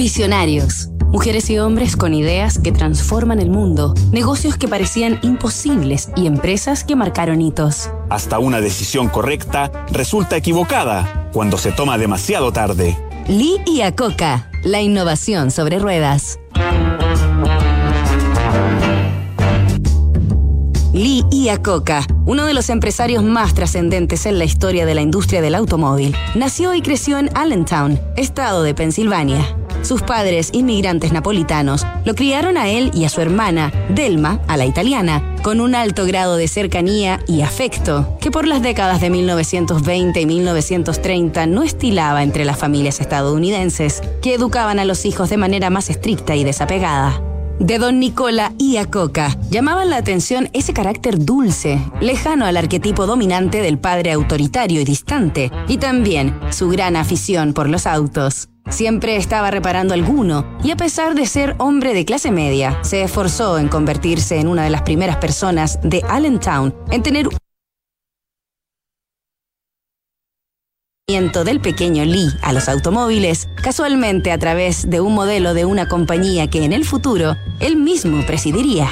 Visionarios. Mujeres y hombres con ideas que transforman el mundo, negocios que parecían imposibles y empresas que marcaron hitos. Hasta una decisión correcta resulta equivocada cuando se toma demasiado tarde. Lee y Acoca, la innovación sobre ruedas. Lee Iacocca, uno de los empresarios más trascendentes en la historia de la industria del automóvil, nació y creció en Allentown, estado de Pensilvania. Sus padres, inmigrantes napolitanos, lo criaron a él y a su hermana, Delma, a la italiana, con un alto grado de cercanía y afecto que por las décadas de 1920 y 1930 no estilaba entre las familias estadounidenses, que educaban a los hijos de manera más estricta y desapegada de don Nicola y Acoca llamaban la atención ese carácter dulce, lejano al arquetipo dominante del padre autoritario y distante, y también su gran afición por los autos. Siempre estaba reparando alguno, y a pesar de ser hombre de clase media, se esforzó en convertirse en una de las primeras personas de Allentown en tener del pequeño Lee a los automóviles, casualmente a través de un modelo de una compañía que en el futuro él mismo presidiría.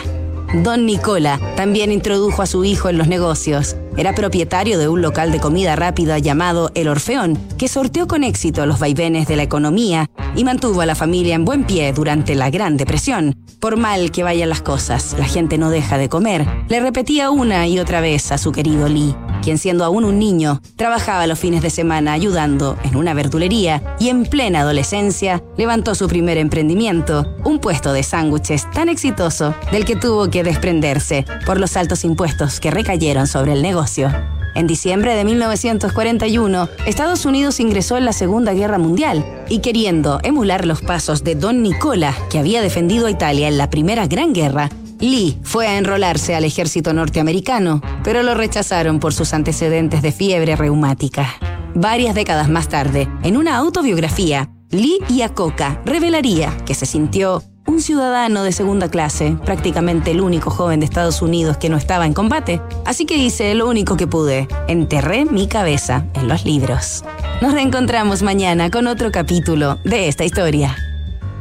Don Nicola también introdujo a su hijo en los negocios. Era propietario de un local de comida rápida llamado El Orfeón, que sorteó con éxito los vaivenes de la economía y mantuvo a la familia en buen pie durante la Gran Depresión. Por mal que vayan las cosas, la gente no deja de comer, le repetía una y otra vez a su querido Lee siendo aún un niño, trabajaba los fines de semana ayudando en una verdulería y en plena adolescencia levantó su primer emprendimiento, un puesto de sándwiches tan exitoso del que tuvo que desprenderse por los altos impuestos que recayeron sobre el negocio. En diciembre de 1941, Estados Unidos ingresó en la Segunda Guerra Mundial y queriendo emular los pasos de Don Nicola, que había defendido a Italia en la Primera Gran Guerra, Lee fue a enrolarse al ejército norteamericano, pero lo rechazaron por sus antecedentes de fiebre reumática. Varias décadas más tarde, en una autobiografía, Lee Iacocca revelaría que se sintió un ciudadano de segunda clase, prácticamente el único joven de Estados Unidos que no estaba en combate. Así que hice lo único que pude, enterré mi cabeza en los libros. Nos reencontramos mañana con otro capítulo de esta historia.